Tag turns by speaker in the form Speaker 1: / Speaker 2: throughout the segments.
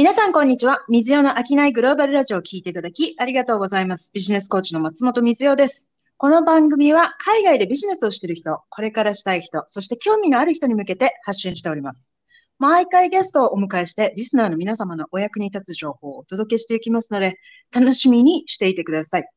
Speaker 1: 皆さん、こんにちは。水代の商いグローバルラジオを聞いていただき、ありがとうございます。ビジネスコーチの松本水代です。この番組は、海外でビジネスをしている人、これからしたい人、そして興味のある人に向けて発信しております。毎回ゲストをお迎えして、リスナーの皆様のお役に立つ情報をお届けしていきますので、楽しみにしていてください。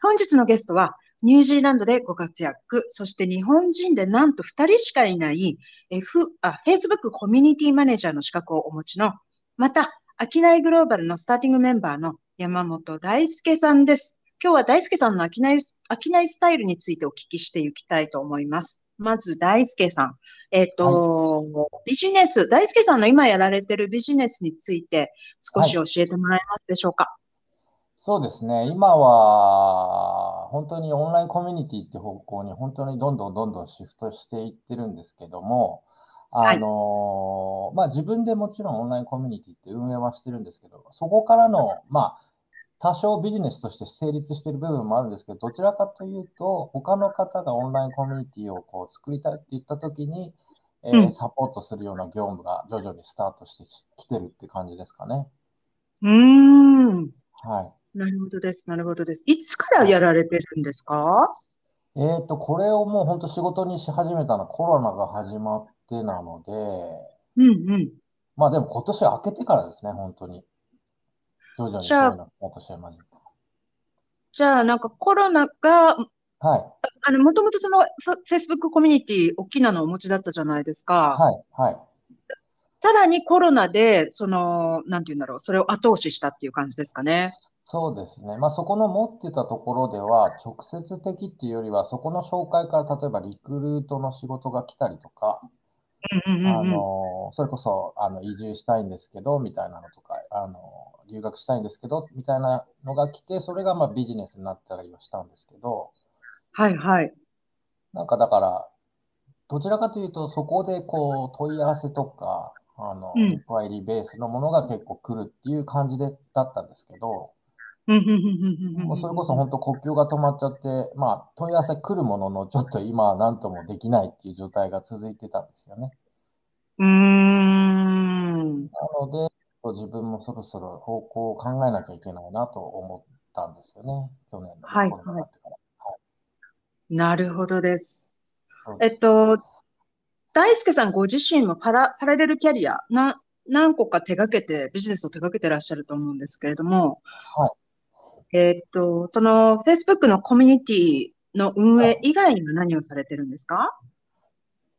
Speaker 1: 本日のゲストは、ニュージーランドでご活躍、そして日本人でなんと2人しかいない F、あ、Facebook コミュニティマネージャーの資格をお持ちの、また、商いグローバルのスターティングメンバーの山本大輔さんです。今日は大輔さんの商い、商いスタイルについてお聞きしていきたいと思います。まず大輔さん。えっ、と、ビジネス、大輔さんの今やられているビジネスについて少し教えてもらえますでしょうか？
Speaker 2: そうですね。今は、本当にオンラインコミュニティって方向に本当にどんどんどんどんシフトしていってるんですけども、あの、まあ、自分でもちろんオンラインコミュニティって運営はしてるんですけど、そこからの、まあ、多少ビジネスとして成立している部分もあるんですけど、どちらかというと、他の方がオンラインコミュニティをこう作りたいって言ったときに、えー
Speaker 1: うん
Speaker 2: サポートするような業務が徐々にスタートしてきてるって感じですかね。
Speaker 1: うーん。
Speaker 2: はい。
Speaker 1: なるほどです。なるほどです。いつからやられてるんですか？
Speaker 2: えーと、これをもう本当仕事にし始めたのはコロナが始まってなので、
Speaker 1: うんうん。
Speaker 2: まあでも今年明けてからですね、本当に。徐々に
Speaker 1: じゃあ
Speaker 2: そういうのスタートし始めた。
Speaker 1: じゃあ、なんかコロナが、
Speaker 2: はい、
Speaker 1: あの、もともとそのフェ Facebook コミュニティ、大きなのをお持ちだったじゃないですか。
Speaker 2: はい、はい。
Speaker 1: さらにコロナで、その、なんて言うんだろう、それを後押ししたっていう感じですかね。
Speaker 2: そうですね。まあそこの持ってたところでは、直接的っていうよりは、そこの紹介から例えばリクルートの仕事が来たりとか、あ
Speaker 1: うんうんうんうん。
Speaker 2: の、それこそ、あの、移住したいんですけど、みたいなのとか、あの、留学したいんですけど、みたいなのが来て、それがまあビジネスになったりはしたんですけど、
Speaker 1: はいはい。
Speaker 2: なんかだから、どちらかというと、そこでこう問い合わせとか、あの、
Speaker 1: うん
Speaker 2: リクワイリーベースのものが結構来るっていう感じで、だったんですけど、もうそれこそ本当国境が止まっちゃって、まあ問い合わせ来るものの、ちょっと今は何ともできないっていう状態が続いてたんですよね。
Speaker 1: うーん。
Speaker 2: なので、自分もそろそろ方向を考えなきゃいけないなと思ったんですよね。去年の
Speaker 1: はい
Speaker 2: コロナになってから。
Speaker 1: なるほどです。
Speaker 2: そうです
Speaker 1: えっと、大輔さんご自身もパラ、パラレルキャリア、な、何個か手掛けて、ビジネスを手掛けてらっしゃると思うんですけれども、
Speaker 2: はい
Speaker 1: えっと、その Facebook のコミュニティの運営以外には何をされてるんですか？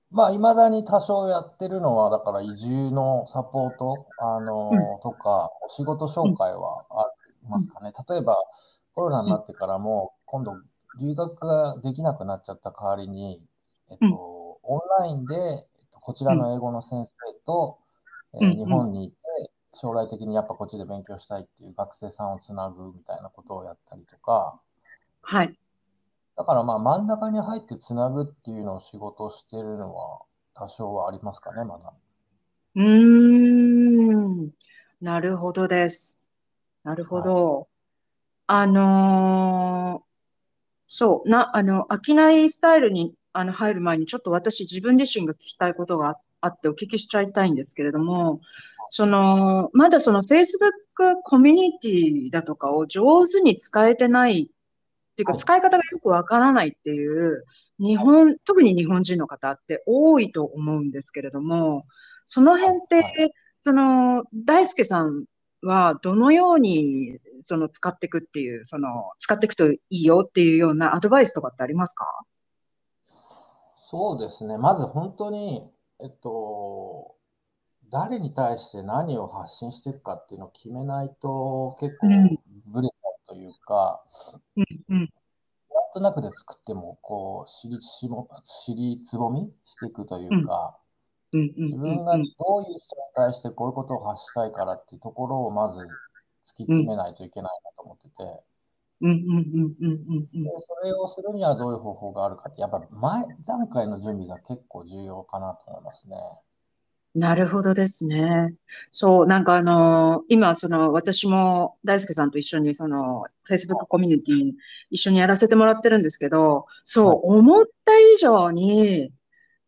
Speaker 2: まあ、未だに多少やってるのは、だから移住のサポート、あの
Speaker 1: うん。
Speaker 2: とか、お仕事紹介はありますかね。例えば、コロナになってからも、今度、留学ができなくなっちゃった代わりに、えっと、
Speaker 1: うん。
Speaker 2: オンラインで、えっとこちらの英語の先生と、えー日本にいて、将来的にやっぱこっちで勉強したいっていう学生さんをつなぐみたいなことをやったりとか、
Speaker 1: はい。
Speaker 2: だからまあ真ん中に入ってつなぐっていうのを仕事をしてるのは多少はありますかね、まだ。
Speaker 1: うーん。なるほどです。なるほど。あのーそう、な、あの、商いスタイルに、あの、入る前に、ちょっと私自分自身が聞きたいことがああってお聞きしちゃいたいんですけれども、その、まだその Facebook コミュニティだとかを上手に使えてないっていうか、
Speaker 2: はい。
Speaker 1: 使い方がよくわからないっていう、日本、特に日本人の方って多いと思うんですけれども、その辺って、
Speaker 2: はい。
Speaker 1: その、大輔さんはどのように、その、使っていくっていう、その、使っていくといいよっていうようなアドバイスとかってありますか？
Speaker 2: そうですね。まず本当に、えっと、誰に対して何を発信していくかっていうのを決めないと結構
Speaker 1: うん。
Speaker 2: ブレちゃうというか、
Speaker 1: うん、うん、
Speaker 2: なんとなくで作っても、こう、尻しも、尻つぼみしていくというか、
Speaker 1: うん、うん、
Speaker 2: 自分がどういう人に対してこういうことを発したいからっていうところをまず突き詰めないといけないなと思ってて、
Speaker 1: うん、うん、うん、うん、うん、うん。
Speaker 2: で、それをするにはどういう方法があるかって、やっぱ前段階の準備が結構重要かなと思いますね。
Speaker 1: なるほどですね。そう、なんかあの今、その、私も大輔さんと一緒に、その、Facebook コミュニティ一緒にやらせてもらってるんですけど、そう、思った以上に、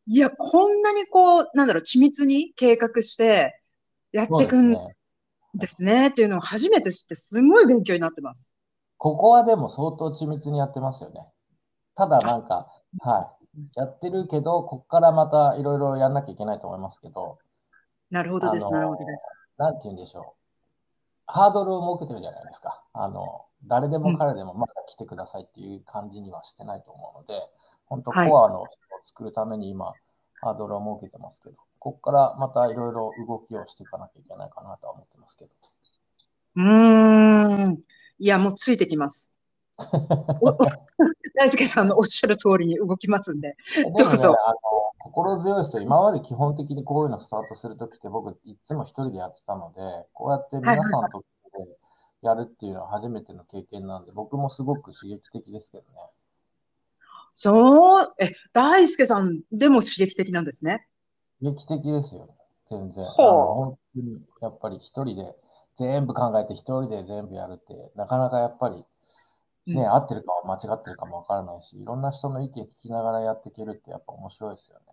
Speaker 1: いや、こんなにこう、なんだろう、緻密に計画してやっていくん
Speaker 2: そうですね。
Speaker 1: ですね。っていうのを初めて知って、すごい勉強になってます。
Speaker 2: ここはでも相当緻密にやってますよね。ただなんか、はい。やってるけど、ここからまたいろいろやんなきゃいけないと思いますけど。
Speaker 1: なるほどです、なるほどです。
Speaker 2: なんて言うんでしょう。ハードルを設けてるじゃないですか。あの、誰でも彼でもまだ来てくださいっていう感じにはしてないと思うので、本当コアの人を作るために今、ハードルを設けてますけど、ここからまたいろいろ動きをしていかなきゃいけないかなとは思ってますけど。
Speaker 1: うーん。いや、もうついてきます。大輔さんのおっしゃる通りに動きますんで、どうぞ。あの
Speaker 2: 心強いですよ。今まで基本的にこういうのスタートするときって僕いつも一人でやってたので、こうやって皆さんとでやるっていうのは初めての経験なんで、僕もすごく刺激的ですけどね。
Speaker 1: そう、え、大輔さんでも刺激的なんですね。
Speaker 2: 刺激的ですよ、全然。あの本当に、やっぱり一人で全部考えて一人で全部やるって、なかなかやっぱり、ね、うん、合ってるか間違ってるかもわからないし、いろんな人の意見聞きながらやっていけるってやっぱ面白いですよね。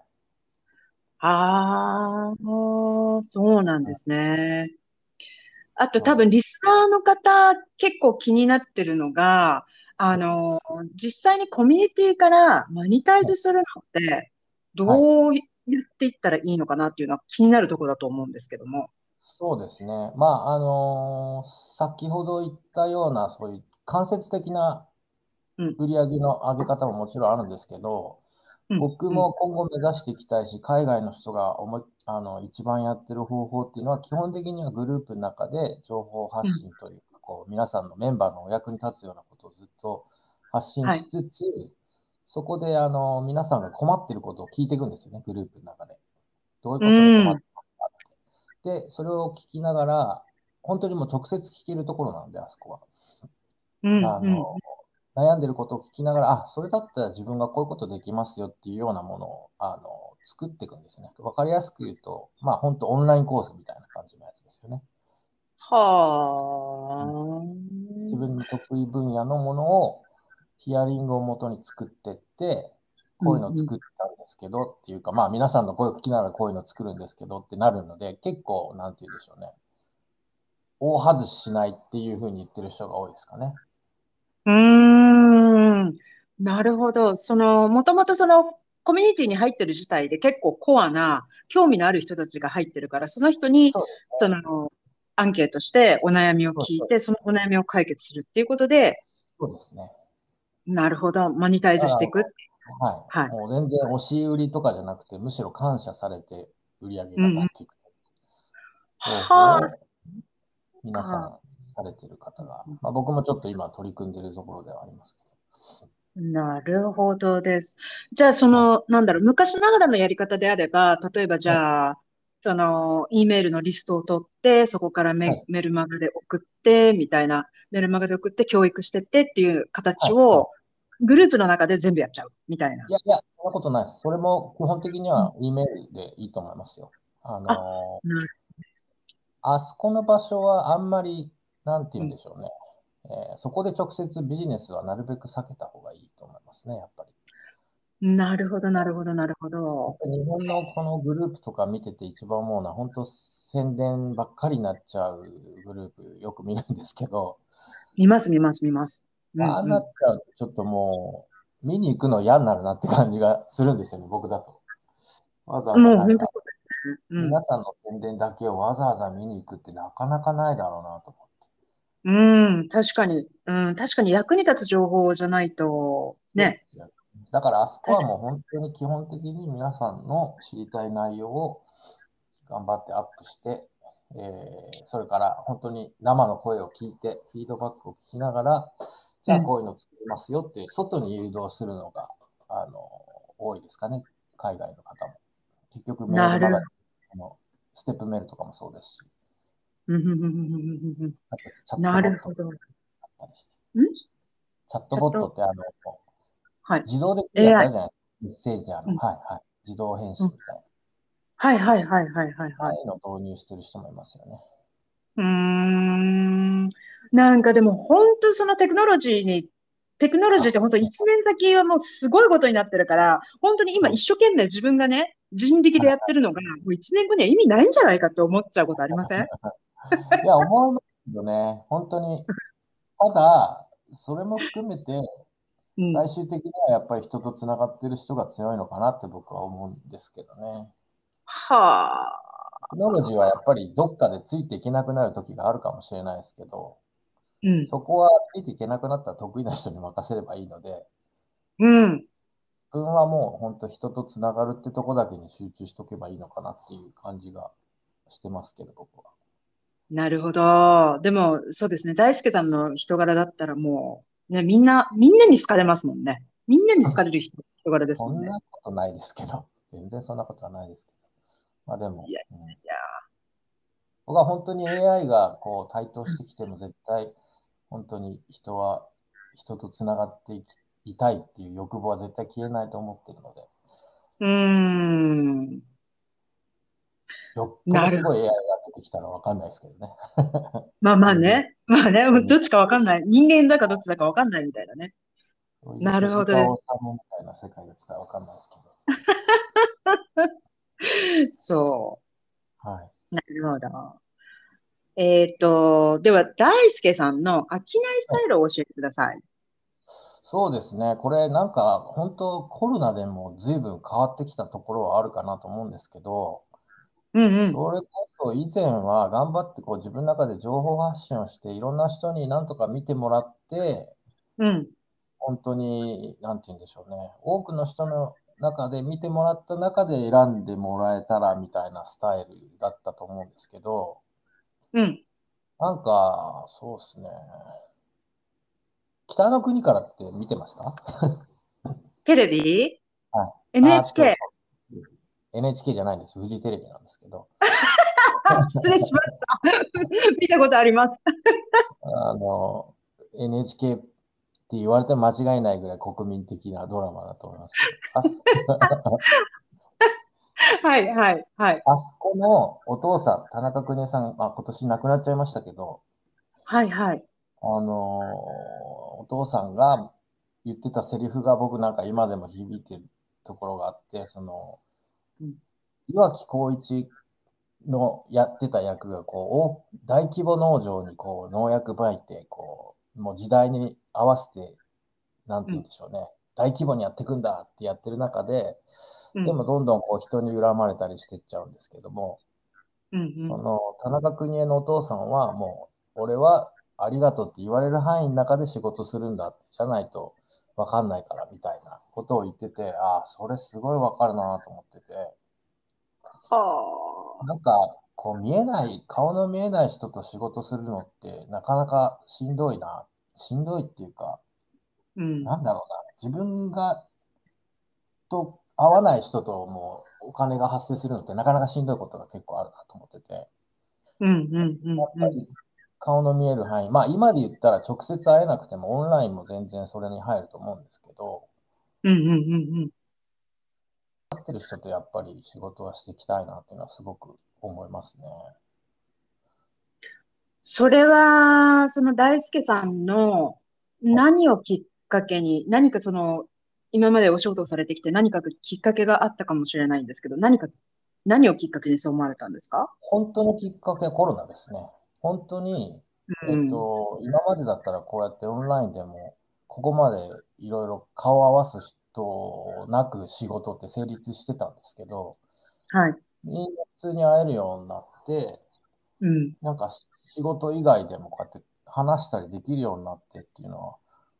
Speaker 1: ああ、そうなんですね。あと多分リスナーの方結構気になってるのが、あの、実際にコミュニティからマニタイズするのって、どうやっていったらいいのかなっていうのは気になるところだと思うんですけども。
Speaker 2: そうですね。まあ、あのー先ほど言ったような、そういう間接的な売り上げの上げ方ももちろんあるんですけど、うん、僕も今後目指していきたいし、海外の人が思いあの一番やってる方法っていうのは、基本的にはグループの中で情報発信というか、こう皆さんのメンバーのお役に立つようなことをずっと発信しつつ、はい、そこであの皆さんが困ってることを聞いていくんですよね、グループの中で。どういうことで困ってますかって。で、それを聞きながら、本当にもう直接聞けるところなんで、あそこは。あの、悩んでることを聞きながら、あ、それだったら自分がこういうことできますよっていうようなものを、あの、作っていくんですね。わかりやすく言うと、まあ本当オンラインコースみたいな感じのやつですよね。
Speaker 1: はあ、
Speaker 2: 自分の得意分野のものをヒアリングをもとに作ってって、こういうのを作ったんですけど、うんうん、っていうか、まあ皆さんの声を聞きながらこういうのを作るんですけどってなるので、結構、なんて言うんでしょうね。大外ししないっていうふうに言ってる人が多いですかね。
Speaker 1: うーん。なるほど。その、もともとそのコミュニティに入ってる自体で結構コアな興味のある人たちが入ってるから、その人に、その、アンケートしてお悩みを聞いて、そのお悩みを解決するっていうことで、
Speaker 2: そうですね。
Speaker 1: なるほど。マニタイズしていく。
Speaker 2: はい。はい、もう全然押し売りとかじゃなくて、むしろ感謝されて売り上げが上がっていく。うん、はあ。皆さんされてる方が、まあ、僕もちょっと今取り組んでるところではありますけど。
Speaker 1: なるほどです。じゃあ、その、なんだろう、昔ながらのやり方であれば、例えばじゃあ、その、E メールのリストを取って、そこからメ,、はい、メルマガで送って、みたいな、メルマガで送って教育してってっていう形を、グループの中で全部やっちゃう、みたいな。
Speaker 2: いやいや、そんなことないです。それも基本的には E メールでいいと思いますよ。あのー、ああそこの場所はあんまり、なんて言うんでしょうね。えー、そこで直接ビジネスはなるべく避けた方がいいと思いますね、やっぱり。
Speaker 1: なるほど、なるほど、なるほど。
Speaker 2: 日本のこのグループとか見てて一番思うのは、本当宣伝ばっかりになっちゃうグループよく見るんですけど。
Speaker 1: 見ます、見ます、見ます。
Speaker 2: ああなっちゃうと、ちょっともう、見に行くの嫌になるなって感じがするんですよね、僕だと。わざわざ皆さんの宣伝だけをわざわざ見に行くってなかなかないだろうなと思
Speaker 1: うん、確かに。うん、確かに役に立つ情報じゃないと、ね。
Speaker 2: だからあそこはもう本当に基本的に皆さんの知りたい内容を頑張ってアップして、えー、それから本当に生の声を聞いて、フィードバックを聞きながら、じゃあこういうの作りますよって外に誘導するのが、あの、多いですかね。海外の方も。結局メールのステップメールとかもそうですし。
Speaker 1: なるほど。チ
Speaker 2: ャットボットってあの、
Speaker 1: はい、
Speaker 2: 自動でやったじゃないメッセージあの、うん、はいはい。自動返信みたいな。
Speaker 1: はいはいはいはいはい、はい。
Speaker 2: の導入してる人もいますよね。
Speaker 1: うん。なん。かでも本当そのテクノロジーに、テクノロジーって本当1年先はもうすごいことになってるから、本当に今一生懸命自分がね、人力でやってるのが、もう1年後には意味ないん。じゃないかって思っちゃうことありません。
Speaker 2: いや、思いますけどね、本当に。ただ、それも含めて、
Speaker 1: うん。
Speaker 2: 最終的にはやっぱり人とつながってる人が強いのかなって僕は思うんですけどね。
Speaker 1: はあ。
Speaker 2: テクノロジーはやっぱりどっかでついていけなくなる時があるかもしれないですけど、
Speaker 1: うん。
Speaker 2: そこはついていけなくなったら得意な人に任せればいいので、
Speaker 1: うん。
Speaker 2: 自分はもう本当人とつながるってとこだけに集中しとけばいいのかなっていう感じがしてますけど、僕は。
Speaker 1: なるほど。でも、そうですね。大輔さんの人柄だったらもう、ね、みんな、みんなに好かれますもんね。みんなに好かれる人、人柄です
Speaker 2: そん
Speaker 1: もんね。
Speaker 2: なことないですけど、全然そんなことはないですけど。まあでも、
Speaker 1: いや
Speaker 2: うん
Speaker 1: いや、
Speaker 2: 僕は本当に AI がこう台頭してきても絶対本当に人は人とつながっていきいたいっていう欲望は絶対消えないと思ってるので、
Speaker 1: うーん。
Speaker 2: よっぽどすごい AI が出てきたらわかんないですけどね。
Speaker 1: まあまあね。まあね
Speaker 2: う。ん
Speaker 1: どっちかわかんない。人間だかどっちだかわかんないみたいなね。なるほど
Speaker 2: 手塚治虫みたいな世界が来たらわかんないですけ
Speaker 1: そ
Speaker 2: ど。はい。
Speaker 1: う。なるほど。えっと、では、大輔さんの商いスタイルを教えてください。
Speaker 2: そうですね。これなんか本当コロナでも随分変わってきたところはあるかなと思うんですけど、
Speaker 1: うんうん。
Speaker 2: それこそ以前は頑張ってこう自分の中で情報発信をしていろんな人になんとか見てもらって、
Speaker 1: うん。
Speaker 2: 本当に、なんて言うんでしょうね。多くの人の中で見てもらった中で選んでもらえたらみたいなスタイルだったと思うんですけど、
Speaker 1: うん。
Speaker 2: なんか、そうですね。北の国からって見てました？
Speaker 1: テレビ？
Speaker 2: はい。
Speaker 1: ?NHK。
Speaker 2: NHK じゃないんです。フジテレビなんですけど。
Speaker 1: 失礼しました。見たことあります。
Speaker 2: あの、NHK って言われても間違いないぐらい国民的なドラマだと思います
Speaker 1: はい、はい、はい。
Speaker 2: あそこのお父さん、田中邦衛さん、まあ、今年亡くなっちゃいましたけど、
Speaker 1: はい、はい。
Speaker 2: あのーお父さんが言ってたセリフが僕なんか今でも響いてるところがあって、その
Speaker 1: うん、
Speaker 2: 岩城浩一のやってた役がこう、大大規模農場にこう農薬撒いて、こう、もう時代に合わせて、なんて言うんでしょうね、大規模にやっていくんだってやってる中で、
Speaker 1: うん。
Speaker 2: でもどんどんこう人に恨まれたりしてっちゃうんですけども、
Speaker 1: うんうん。
Speaker 2: その田中邦衛のお父さんはもう、俺はありがとうって言われる範囲の中で仕事するんだ、じゃないとわかんないからみたいなことを言ってて、ああ、それすごいわかるなと思ってて、
Speaker 1: はあ。
Speaker 2: なんかこう見えない、顔の見えない人と仕事するのってなかなかしんどいな、しんどいっていうか、
Speaker 1: うん。
Speaker 2: なんだろうな、自分がと合わない人ともうお金が発生するのってなかなかしんどいことが結構あるなと思ってて。
Speaker 1: うん、うん、うん
Speaker 2: やっぱり顔の見える範囲、まあ今で言ったら直接会えなくてもオンラインも全然それに入ると思うんですけど、
Speaker 1: うん。うん、うん、うん。
Speaker 2: 会ってる人とやっぱり仕事はしていきたいなっていうのはすごく思いますね。
Speaker 1: それは、その大輔さんの何をきっかけに、何かその、今までお仕事をされてきて何かきっかけがあったかもしれないんですけど、何か、何をきっかけにそう思われたんですか？
Speaker 2: 本当のきっかけはコロナですね。本当に、えっと、今までだったらこうやってオンラインでも、ここまでいろいろ顔を合わす人なく仕事って成立してたんですけど、
Speaker 1: はい。
Speaker 2: みんな普通に会えるようになって、
Speaker 1: うん。
Speaker 2: なんか仕事以外でもこうやって話したりできるようになってっていうのは、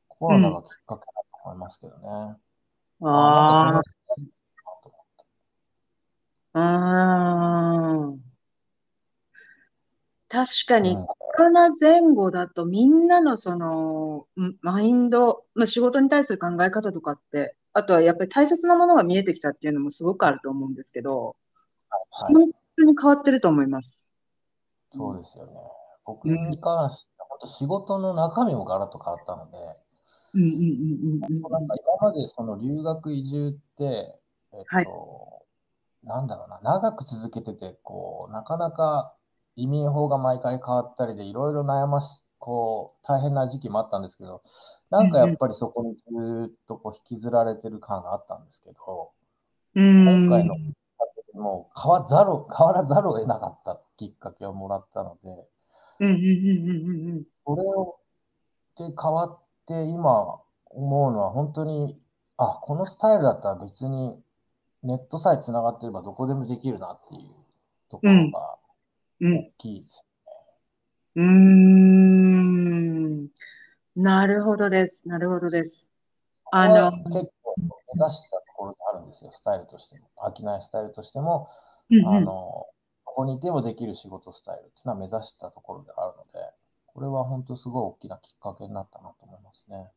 Speaker 2: コロナがきっかけだと思いますけどね。
Speaker 1: あ
Speaker 2: あ、なん
Speaker 1: あ、ああ。確かに
Speaker 2: うん。
Speaker 1: コロナ前後だとみんなのその、んマインド、まあ、仕事に対する考え方とかって、あとはやっぱり大切なものが見えてきたっていうのもすごくあると思うんですけど、
Speaker 2: はい、
Speaker 1: 本当に変わってると思います。
Speaker 2: そうですよね。僕に関しては、本当仕事の中身もガラッと変わったので、
Speaker 1: うんうんうんうんうん
Speaker 2: なんか今までその留学移住って、えっと、
Speaker 1: はい。
Speaker 2: なんだろうな、長く続けてて、こう、なかなか移民法が毎回変わったりで、いろいろ悩まし、こう、大変な時期もあったんですけど、なんかやっぱりそこにずっとこう引きずられてる感があったんですけど、
Speaker 1: うん。
Speaker 2: 今回のもう変わざるを、変わらざるを得なかったきっかけをもらったので、
Speaker 1: うんうんうんうんうんうん。
Speaker 2: それをで変わって今思うのは本当に、あ、このスタイルだったら別にネットさえ繋がってればどこでもできるなっていうところが
Speaker 1: うん。
Speaker 2: 大きいです。
Speaker 1: うーん。なるほどです。なるほどです。あの、
Speaker 2: 結構目指したところがあるんですよ、スタイルとしても。飽きないスタイルとしても、
Speaker 1: うんうん
Speaker 2: あの、ここにいてもできる仕事スタイルっていうのは目指したところであるので、これは本当すごい大きなきっかけになったなと思いますね。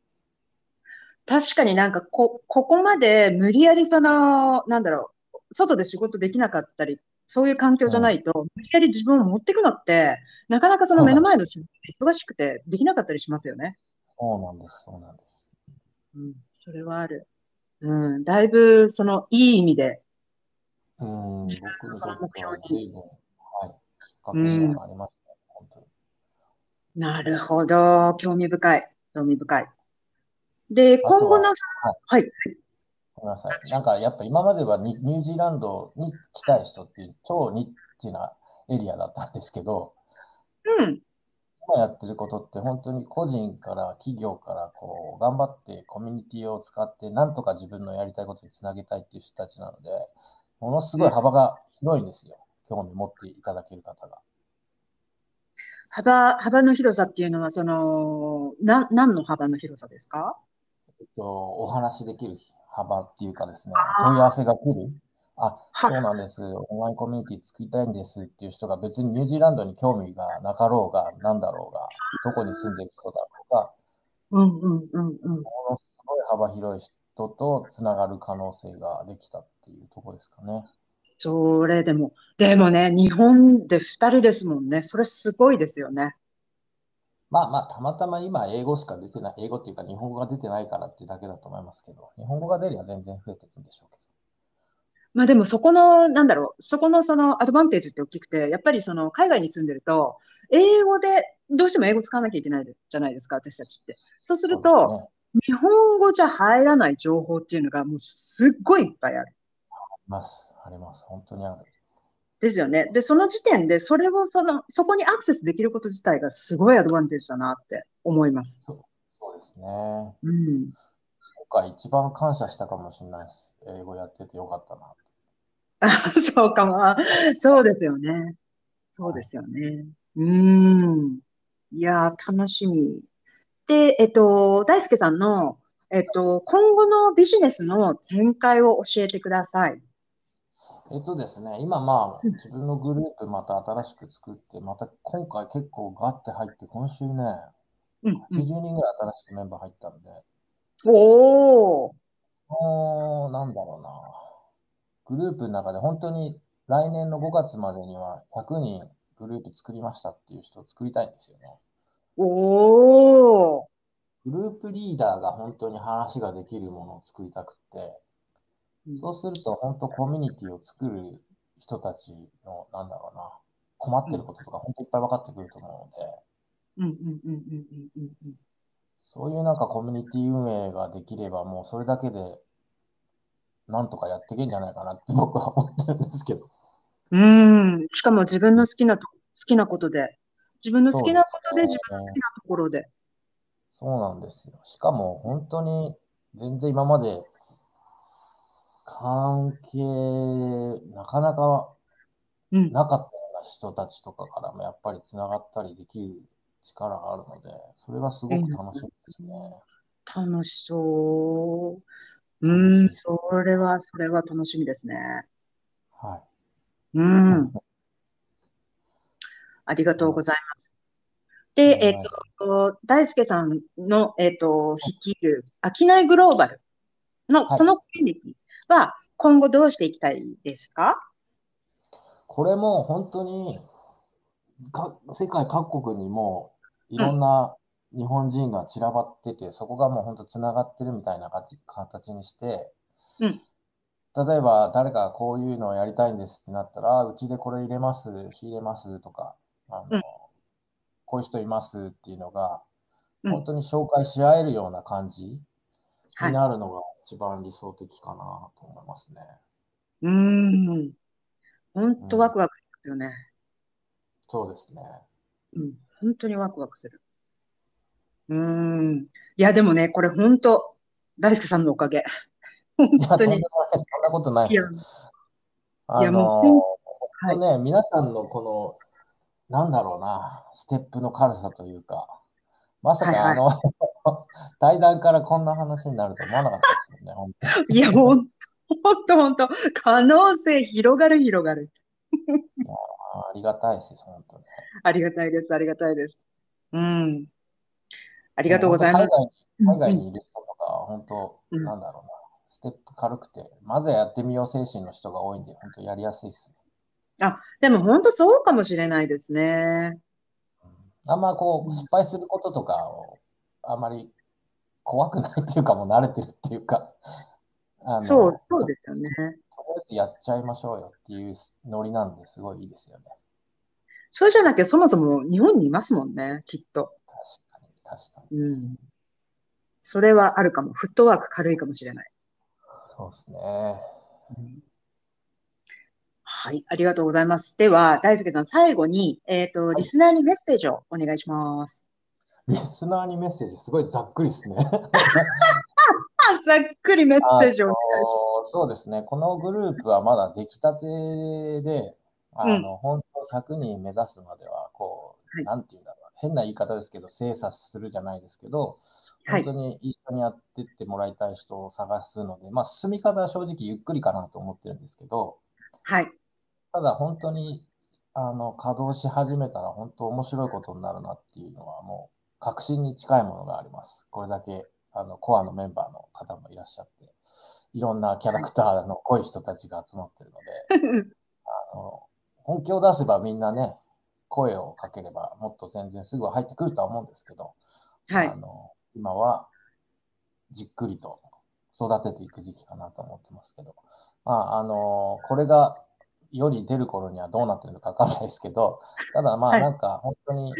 Speaker 1: 確かになんかこ、ここまで無理やりその、なんだろう、外で仕事できなかったり、そういう環境じゃないと、無理やり自分を持っていくのって、なかなかその目の前の仕事で忙しくてできなかったりしますよね。
Speaker 2: そうなんです、そうなんです。
Speaker 1: うん、それはある。うん、だいぶ、その、いい意味で、
Speaker 2: うん、僕にとっては随分、はい、きっかけにはなりましたね、本当に。
Speaker 1: なるほど、興味深い、興味深い。で、今後の、はい、
Speaker 2: ごめんなさい。なんかやっぱ今まではニニュージーランドに来たい人っていう超ニッチなエリアだったんですけど、
Speaker 1: うん、
Speaker 2: 今やってることって本当に個人から企業からこう頑張ってコミュニティを使ってなんとか自分のやりたいことにつなげたいっていう人たちなので、ものすごい幅が広いんですよ。興味持っていただける方が。
Speaker 1: 幅、幅の広さっていうのは、その、な、何の幅の広さですか？
Speaker 2: えっと、お話しできる幅っていうかですね、問い合わせが来る？あ、そうなんです。オンラインコミュニティ作りたいんですっていう人が別にニュージーランドに興味がなかろうが、なんだろうが、どこに住んでる人だろうが、
Speaker 1: うんうんうんうん。
Speaker 2: ものすごい幅広い人とつながる可能性ができたっていうところですかね。
Speaker 1: それでも、でもね、日本で二人ですもんね。それすごいですよね。
Speaker 2: まあまあ、たまたま今英語しか出てない、英語っていうか日本語が出てないからっていうだけだと思いますけど、日本語が出れば全然増えていくんでしょうけど。
Speaker 1: まあでもそこの、なんだろう、そこのそのアドバンテージって大きくて、やっぱりその海外に住んでると、英語で、どうしても英語使わなきゃいけないじゃないですか、私たちって。そうすると、
Speaker 2: ね。
Speaker 1: 日本語じゃ入らない情報っていうのがもうすっごいいっぱいある。
Speaker 2: あります。あります。本当にある。
Speaker 1: ですよね。で、その時点で、それをその、そこにアクセスできること自体がすごいアドバンテージだなって思います。
Speaker 2: そうですね。
Speaker 1: うん。
Speaker 2: 今回一番感謝したかもしれないです。英語やっててよかったな。
Speaker 1: あ、そうかも。そうですよね。そうですよね。うーん。いやー、楽しみ。で、えっと、大輔さんの、えっと、今後のビジネスの展開を教えてください。
Speaker 2: えっとですね、今まあ
Speaker 1: うん
Speaker 2: 自分のグループまた新しく作って、また今回結構ガッて入って、今週ね、
Speaker 1: うん、うん。
Speaker 2: 80人ぐらい新しくメンバー入ったんで、
Speaker 1: おー。
Speaker 2: もう、なんだろうな。グループの中で本当に来年の5月までには100人グループ作りましたっていう人を作りたいんですよね。
Speaker 1: おー。
Speaker 2: グループリーダーが本当に話ができるものを作りたくって、そうすると本当コミュニティを作る人たちの、なんだろうな、困ってることとか本当いっぱい分かってくると思うので、
Speaker 1: うん、うん、うん、うん、うん、うんうん。
Speaker 2: そういうなんかコミュニティ運営ができればもうそれだけでなんとかやっていけんじゃないかなって僕は思ってるんですけど。
Speaker 1: うーん。しかも自分の好きなと、好きなことで、自分の好きなことで、自分の好きなところで。
Speaker 2: そうなんですよ。しかも本当に全然今まで関係なかなか
Speaker 1: うん。
Speaker 2: なかったような人たちとかからもやっぱりつながったりできる力があるので、それがすごく楽しみですね。
Speaker 1: 楽しそう。うーん、それは、それは楽しみですね。
Speaker 2: は
Speaker 1: うん。ありがとうございます。で、えっ
Speaker 2: はい
Speaker 1: と、大輔さんの、えっと、率いる、商いグローバルの
Speaker 2: はい
Speaker 1: このコミュニティは、今後どうしていきたいですか？
Speaker 2: い。これも本当にか世界各国にもいろんな日本人が散らばってて、そこがもう本当つながってるみたいな形形にして、
Speaker 1: うん
Speaker 2: 例えば誰かこういうのをやりたいんですってなったら、うちでこれ入れます、仕入れますとか、あの
Speaker 1: うん
Speaker 2: こういう人いますっていうのが、
Speaker 1: うん
Speaker 2: 本当に紹介し合えるような感じに
Speaker 1: はい。
Speaker 2: なるのが一番理想的かなと思いますね。
Speaker 1: うーん。本当ワクワクですよね。
Speaker 2: そうですね。
Speaker 1: うん。本当にワクワクする。うーん。いや、でもね、これ本当、大輔さんのおかげ。本当に。
Speaker 2: いです。そんなことない
Speaker 1: いや、
Speaker 2: です。
Speaker 1: い
Speaker 2: あ
Speaker 1: やもうはい。
Speaker 2: ね、皆さんのこの、なんだろうな、ステップの軽さというか、まさ
Speaker 1: はいはい。
Speaker 2: かあの、対談からこんな話になると思わなかったよね、本当に。
Speaker 1: いや、ほんと、ほんと、ほんと、可能性広がる、広がる。
Speaker 2: ありがたいです、本当に。
Speaker 1: ありがたいです、ありがたいです。うん。ありがとうございます。
Speaker 2: 海外に、いる人とか、本当、
Speaker 1: うん。
Speaker 2: なんだろうな、ステップ軽くて、まずはやってみよう精神の人が多いんで、本当やりやすいですね。
Speaker 1: あ、でも本当そうかもしれないですね。
Speaker 2: うんあんまこう、
Speaker 1: うん、
Speaker 2: 失敗することとかを、あんまり怖くないっていうか、もう慣れてるっていうか、あ
Speaker 1: そう、
Speaker 2: の、
Speaker 1: そう
Speaker 2: と
Speaker 1: ですよね。
Speaker 2: とりあえずやっちゃいましょうよっていうノリなんですごいいいですよね。
Speaker 1: それじゃなきゃそもそも日本にいますもんね、きっと。
Speaker 2: 確かに、確かに。
Speaker 1: うん。それはあるかも。フットワーク軽いかもしれない。
Speaker 2: そうですね。
Speaker 1: うんはい、ありがとうございます。では、大輔さん、最後に、えっと、リ
Speaker 2: はい。
Speaker 1: スナーにメッセージをお願いします。
Speaker 2: リスナーにメッセージ、すごいざっくりですね。
Speaker 1: あ、ざっくりメッ
Speaker 2: あ
Speaker 1: セージをお願いし
Speaker 2: の、そうですね。このグループはまだ出来たてで、
Speaker 1: ます。うん。
Speaker 2: あの、本当100人目指すまでは、こう、
Speaker 1: はい。
Speaker 2: なんていうんだろう。変な言い方ですけど、精査するじゃないですけど、
Speaker 1: はい。
Speaker 2: 本当に一緒にやってってもらいたい人を探すので、まあ、進み方は正直ゆっくりかなと思ってるんですけど、
Speaker 1: はい。
Speaker 2: ただ本当に、あの、稼働し始めたら本当面白いことになるなっていうのはもう確信に近いものがあります。これだけ、あの、コアのメンバーの方もいらっしゃって、いろんなキャラ
Speaker 1: はい。
Speaker 2: クターの濃い人たちが集まってるので、あの、本気を出せばみんなね、声をかければもっと全然すぐ入ってくるとは思うんですけど、
Speaker 1: はい。
Speaker 2: あの、今はじっくりと育てていく時期かなと思ってますけど、まあ、あの、これが世に出る頃にはどうなってるのかわかんないですけど、ただまあ
Speaker 1: はい。
Speaker 2: なんか本当に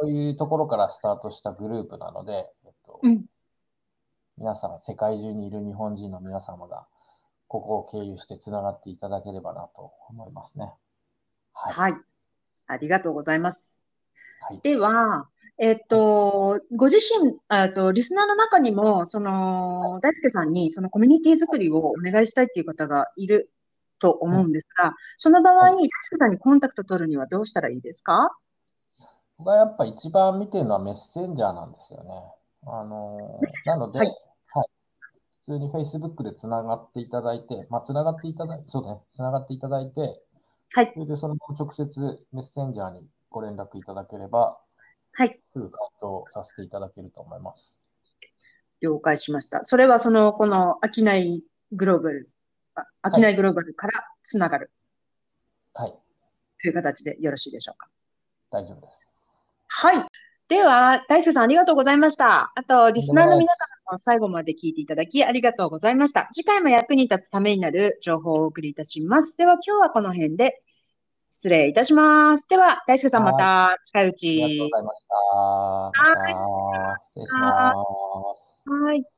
Speaker 2: そういうところからスタートしたグループなので、えっと、
Speaker 1: うん。
Speaker 2: 皆さん、世界中にいる日本人の皆様が、ここを経由してつながっていただければなと思いますね。はい。
Speaker 1: はい。ありがとうございます。
Speaker 2: はい。
Speaker 1: では、えっ
Speaker 2: はい。
Speaker 1: と、ご自身、えっと、リスナーの中にも、その、大輔さんに、そのコミュニティ作りをお願いしたいっていう方がいると
Speaker 2: うん。
Speaker 1: 思うんですが、その場合、
Speaker 2: はい。
Speaker 1: 大輔さんにコンタクト取るにはどうしたらいいですか？
Speaker 2: 僕がやっぱ一番見てるのはメッセンジャーなんですよね。あのーなので、
Speaker 1: はい。
Speaker 2: はい。普通に Facebook でつながっていただいて、まあ、つながっていただいそうね、つながっていただいて、
Speaker 1: はい。
Speaker 2: それでその直接メッセンジャーにご連絡いただければ、
Speaker 1: はい。
Speaker 2: すぐ回答させていただけると思います。
Speaker 1: 了解しました。それは、その、この、商いグローバル。商いグローバルからつながる
Speaker 2: はい。
Speaker 1: という形でよろしいでしょうか？
Speaker 2: 大丈夫です。
Speaker 1: はい。では、大輔さんありがとうございました。あと、リスナーの皆様も最後まで聞いていただきありがとうございました。次回も役に立つためになる情報をお送りいたします。では、今日はこの辺で失礼いたします。では、大輔さんま
Speaker 2: はい。
Speaker 1: た近いう
Speaker 2: ありがとうご
Speaker 1: ち。
Speaker 2: ざいました。ま
Speaker 1: はい、失礼しま。す。はい。